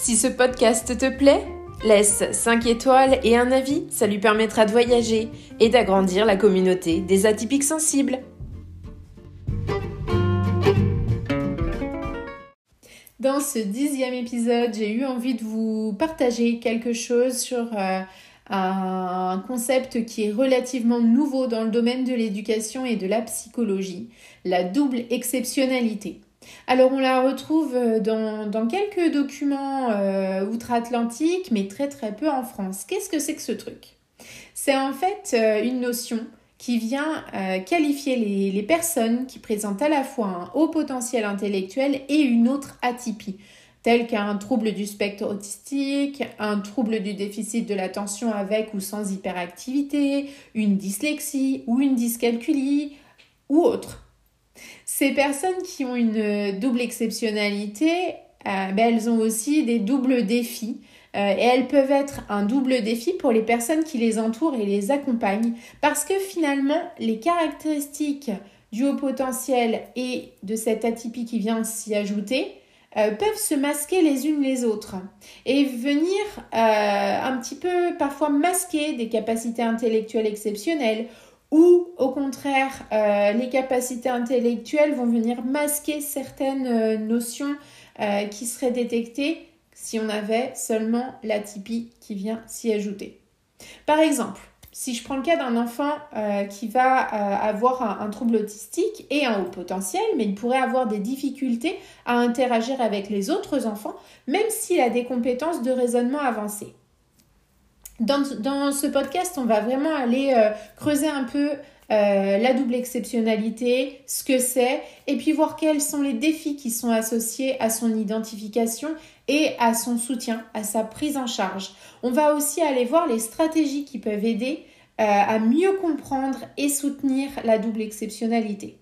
Si ce podcast te plaît, laisse 5 étoiles et un avis, ça lui permettra de voyager et d'agrandir la communauté des atypiques sensibles. Dans ce dixième épisode, j'ai eu envie de vous partager quelque chose sur euh, un concept qui est relativement nouveau dans le domaine de l'éducation et de la psychologie, la double exceptionnalité. Alors on la retrouve euh, dans, quelques documents euh, outre-Atlantique, mais très très peu en France. Qu'est-ce que c'est que ce truc? C'est en fait euh, une notion qui vient qualifier les, les, personnes qui présentent à la fois un haut potentiel intellectuel et une autre atypie, telle qu'un trouble du spectre autistique, un trouble du déficit de l'attention avec ou sans hyperactivité, une dyslexie ou une dyscalculie ou autre. Ces personnes qui ont une double exceptionnalité, euh, ben, elles ont aussi des doubles défis. Euh, et elles peuvent être un double défi pour les personnes qui les entourent et les accompagnent parce que finalement, les caractéristiques du haut potentiel et de cette atypie qui vient s'y ajouter euh, peuvent se masquer les unes les autres et venir un petit peu parfois masquer des capacités intellectuelles exceptionnelles ou au contraire, euh, les capacités intellectuelles vont venir masquer certaines euh, notions euh, qui seraient détectées si on avait seulement l'atypie qui vient s'y ajouter. Par exemple, si je prends le cas d'un enfant qui va avoir un, un, trouble autistique et un haut potentiel, mais il pourrait avoir des difficultés à interagir avec les autres enfants, même s'il a des compétences de raisonnement avancées. Dans, ce podcast, on va vraiment aller euh, creuser un peu euh, la double exceptionnalité, ce que c'est, et puis voir quels sont les défis qui sont associés à son identification et à son soutien, à sa prise en charge. On va aussi aller voir les stratégies qui peuvent aider euh, à mieux comprendre et soutenir la double exceptionnalité.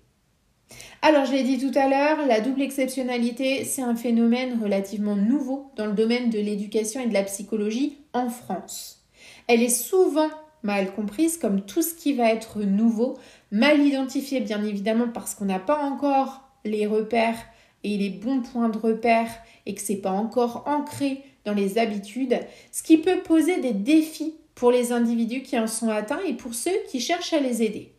Alors, je l'ai dit tout à l'heure, la double exceptionnalité, c'est un phénomène relativement nouveau dans le domaine de l'éducation et de la psychologie en France. Elle est souvent mal comprise comme tout ce qui va être nouveau, mal identifié bien évidemment parce qu'on n'a pas encore les repères et les bons points de repère et que c'est pas encore ancré dans les habitudes, ce qui peut poser des défis pour les individus qui en sont atteints et pour ceux qui cherchent à les aider.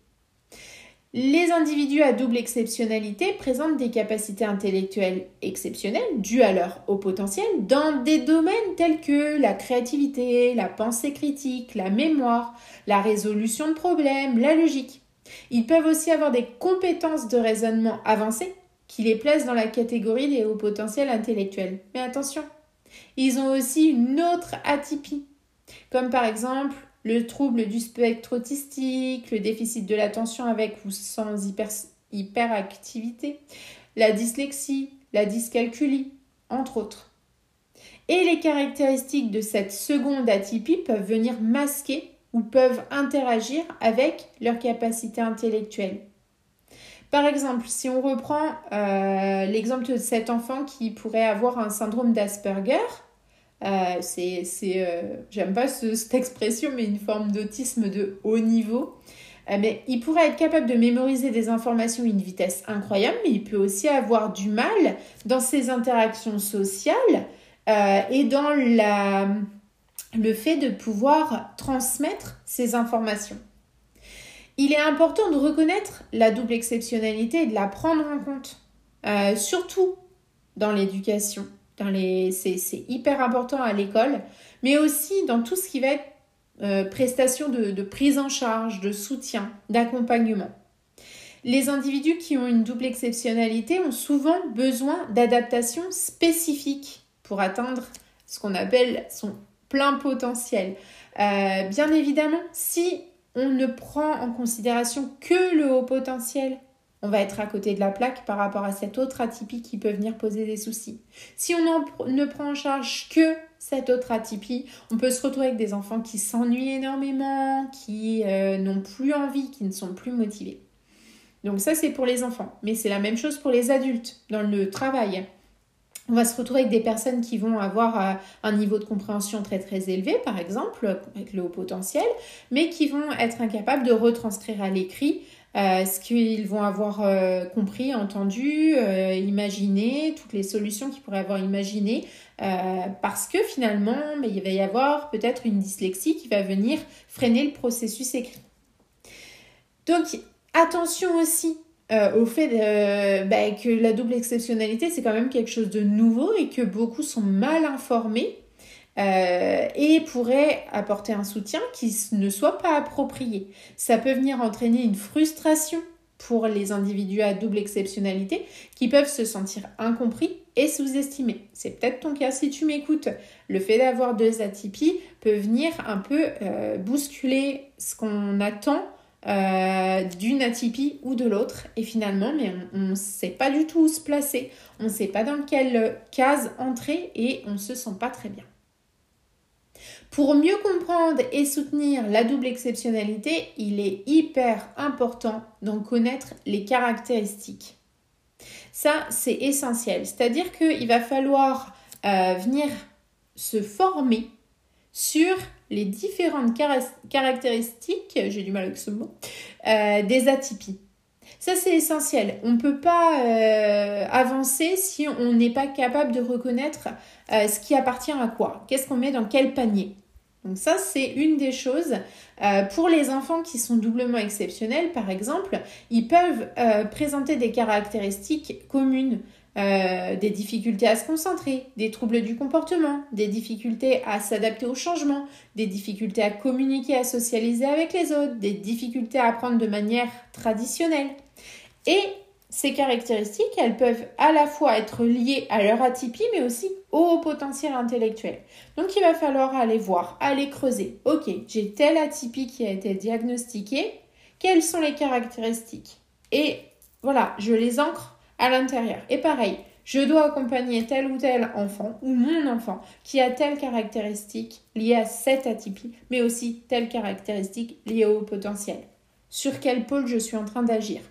Les individus à double exceptionnalité présentent des capacités intellectuelles exceptionnelles dues à leur haut potentiel dans des domaines tels que la créativité, la pensée critique, la mémoire, la résolution de problèmes, la logique. Ils peuvent aussi avoir des compétences de raisonnement avancées qui les placent dans la catégorie des hauts potentiels intellectuels. Mais attention, ils ont aussi une autre atypie, comme par exemple le trouble du spectre autistique, le déficit de l'attention avec ou sans hyperactivité, la dyslexie, la dyscalculie, entre autres. Et les caractéristiques de cette seconde atypie peuvent venir masquer ou peuvent interagir avec leur capacité intellectuelle. Par exemple, si on reprend euh, l'exemple de cet enfant qui pourrait avoir un syndrome d'Asperger, euh, c'est, euh, j'aime pas cette expression, mais une forme d'autisme de haut niveau. Euh, mais il pourrait être capable de mémoriser des informations à une vitesse incroyable, mais il peut aussi avoir du mal dans ses interactions sociales et dans la, le fait de pouvoir transmettre ces informations. Il est important de reconnaître la double exceptionnalité et de la prendre en compte, surtout dans l'éducation c'est, hyper important à l'école, mais aussi dans tout ce qui va être euh, prestation de, de, prise en charge, de soutien, d'accompagnement. Les individus qui ont une double exceptionnalité ont souvent besoin d'adaptations spécifiques pour atteindre ce qu'on appelle son plein potentiel. Euh, bien évidemment, si on ne prend en considération que le haut potentiel on va être à côté de la plaque par rapport à cette autre atypie qui peut venir poser des soucis. Si on ne prend en charge que cette autre atypie, on peut se retrouver avec des enfants qui s'ennuient énormément, qui euh, n'ont plus envie, qui ne sont plus motivés. Donc ça c'est pour les enfants, mais c'est la même chose pour les adultes dans le travail. On va se retrouver avec des personnes qui vont avoir euh, un niveau de compréhension très très élevé, par exemple, avec le haut potentiel, mais qui vont être incapables de retranscrire à l'écrit euh, ce qu'ils vont avoir euh, compris, entendu, imaginé, toutes les solutions qu'ils pourraient avoir imaginées, parce que finalement, mais il va y avoir peut-être une dyslexie qui va venir freiner le processus écrit. Donc, attention aussi euh, au fait bah, que la double exceptionnalité, c'est quand même quelque chose de nouveau et que beaucoup sont mal informés euh, et pourraient apporter un soutien qui ne soit pas approprié. Ça peut venir entraîner une frustration pour les individus à double exceptionnalité qui peuvent se sentir incompris et sous-estimés. C'est peut-être ton cas si tu m'écoutes. Le fait d'avoir deux atypies peut venir un peu euh, bousculer ce qu'on attend euh, d'une atypie ou de l'autre. Et finalement, on ne sait pas du tout où se placer, on ne sait pas dans quelle case entrer et on ne se sent pas très bien. Pour mieux comprendre et soutenir la double exceptionnalité, il est hyper important d'en connaître les caractéristiques. Ça, c'est essentiel. C'est-à-dire qu'il va falloir euh, venir se former sur les différentes caractéristiques, j'ai du mal avec ce mot, euh, des atypies. Ça, c'est essentiel. On ne peut pas euh, avancer si on n'est pas capable de reconnaître euh, ce qui appartient à quoi? Qu'est-ce qu'on met dans quel panier? Donc ça, c'est une des choses. pour les enfants qui sont doublement exceptionnels, par exemple, ils peuvent présenter des caractéristiques communes. Euh, des difficultés à se concentrer, des troubles du comportement, des difficultés à s'adapter au changement, des difficultés à communiquer, à socialiser avec les autres, des difficultés à apprendre de manière traditionnelle. Et ces caractéristiques, elles peuvent à la fois être liées à leur atypie, mais aussi au potentiel intellectuel. Donc il va falloir aller voir, aller creuser. Ok, j'ai telle atypie qui a été diagnostiquée, quelles sont les caractéristiques? Et voilà, je les ancre à l'intérieur. Et pareil, je dois accompagner tel ou tel enfant ou mon enfant qui a telle caractéristique liée à cette atypie, mais aussi telle caractéristique liée au potentiel. Sur quel pôle je suis en train d'agir.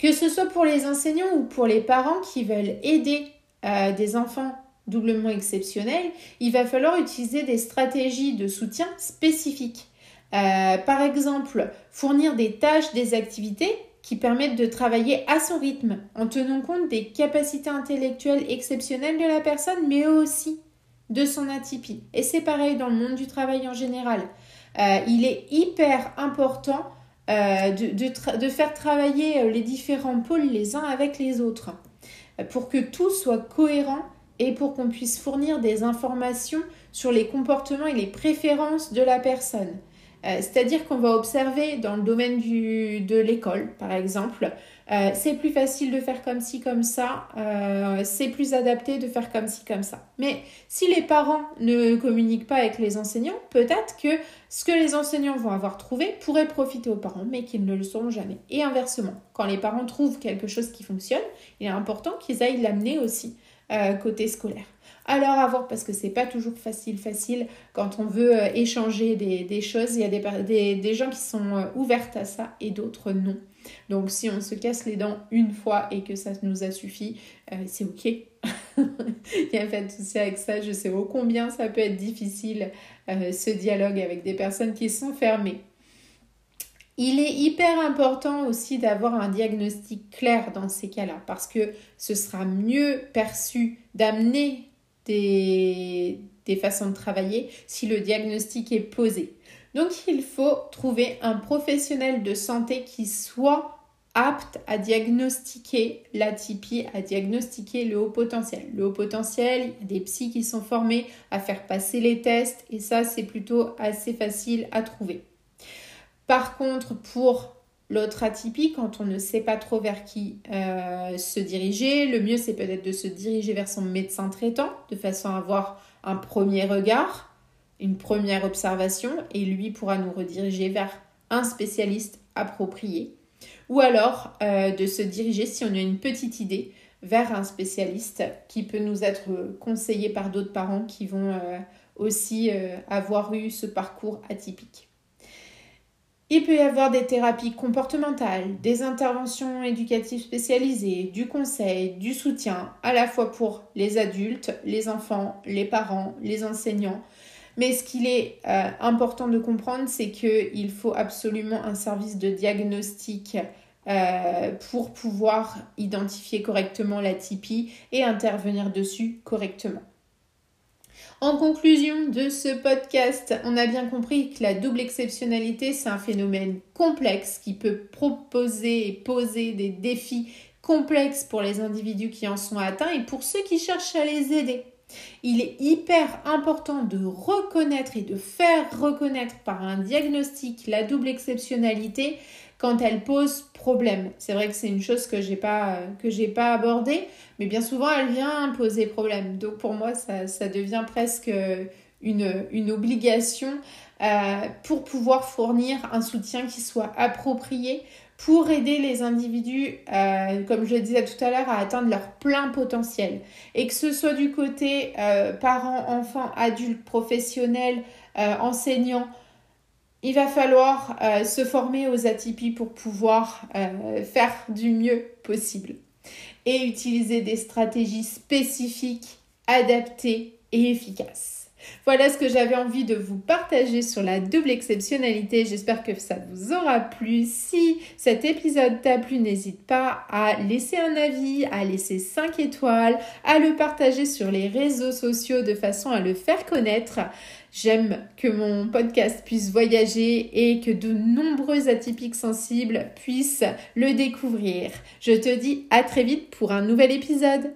Que ce soit pour les enseignants ou pour les parents qui veulent aider euh, des enfants doublement exceptionnels, il va falloir utiliser des stratégies de soutien spécifiques. Euh, par exemple, fournir des tâches, des activités qui permettent de travailler à son rythme, en tenant compte des capacités intellectuelles exceptionnelles de la personne, mais aussi de son atypie. Et c'est pareil dans le monde du travail en général. Euh, il est hyper important euh, de, faire travailler euh, les différents pôles les uns avec les autres, pour que tout soit cohérent et pour qu'on puisse fournir des informations sur les comportements et les préférences de la personne. Euh, c'est-à-dire qu'on va observer dans le domaine de l'école, par exemple, euh, c'est plus facile de faire comme ci, comme ça, euh, c'est plus adapté de faire comme ci, comme ça. Mais si les parents ne communiquent pas avec les enseignants, peut-être que ce que les enseignants vont avoir trouvé pourrait profiter aux parents, mais qu'ils ne le sauront jamais. Et inversement, quand les parents trouvent quelque chose qui fonctionne, il est important qu'ils aillent l'amener aussi côté scolaire. Alors à voir parce que c'est pas toujours facile facile quand on veut euh, échanger des, choses. Il y a des, des, gens qui sont euh, ouvertes à ça et d'autres non. Donc si on se casse les dents une fois et que ça nous a suffi, euh, c'est ok. Il n'y a pas de souci avec ça. Je sais ô combien ça peut être difficile ce dialogue avec des personnes qui sont fermées. Il est hyper important aussi d'avoir un diagnostic clair dans ces cas-là parce que ce sera mieux perçu d'amener des, façons de travailler si le diagnostic est posé. Donc il faut trouver un professionnel de santé qui soit apte à diagnostiquer l'atypie, à diagnostiquer le haut potentiel. Le haut potentiel, il y a des psys qui sont formés à faire passer les tests et ça c'est plutôt assez facile à trouver. Par contre, pour L'autre atypie, quand on ne sait pas trop vers qui euh, se diriger, le mieux c'est peut-être de se diriger vers son médecin traitant de façon à avoir un premier regard, une première observation et lui pourra nous rediriger vers un spécialiste approprié. Ou alors de se diriger, si on a une petite idée, vers un spécialiste qui peut nous être conseillé par d'autres parents qui vont aussi avoir eu ce parcours atypique. Il peut y avoir des thérapies comportementales, des interventions éducatives spécialisées, du conseil, du soutien, à la fois pour les adultes, les enfants, les parents, les enseignants. Mais ce qu'il est euh, important de comprendre, c'est qu'il faut absolument un service de diagnostic euh, pour pouvoir identifier correctement la typie et intervenir dessus correctement. En conclusion de ce podcast, on a bien compris que la double exceptionnalité, c'est un phénomène complexe qui peut proposer et poser des défis complexes pour les individus qui en sont atteints et pour ceux qui cherchent à les aider. Il est hyper important de reconnaître et de faire reconnaître par un diagnostic la double exceptionnalité quand elle pose problème. C'est vrai que c'est une chose que j'ai pas que j'ai pas abordée, mais bien souvent elle vient poser problème. Donc pour moi ça, devient presque une, une obligation euh, pour pouvoir fournir un soutien qui soit approprié pour aider les individus, euh, comme je le disais tout à l'heure, à atteindre leur plein potentiel. Et que ce soit du côté euh, parents, enfants, adultes, professionnels, enseignants, il va falloir euh, se former aux atypies pour pouvoir euh, faire du mieux possible et utiliser des stratégies spécifiques, adaptées et efficaces. Voilà ce que j'avais envie de vous partager sur la double exceptionnalité. J'espère que ça vous aura plu. Si cet épisode t'a plu, n'hésite pas à laisser un avis, à laisser 5 étoiles, à le partager sur les réseaux sociaux de façon à le faire connaître. J'aime que mon podcast puisse voyager et que de nombreux atypiques sensibles puissent le découvrir. Je te dis à très vite pour un nouvel épisode.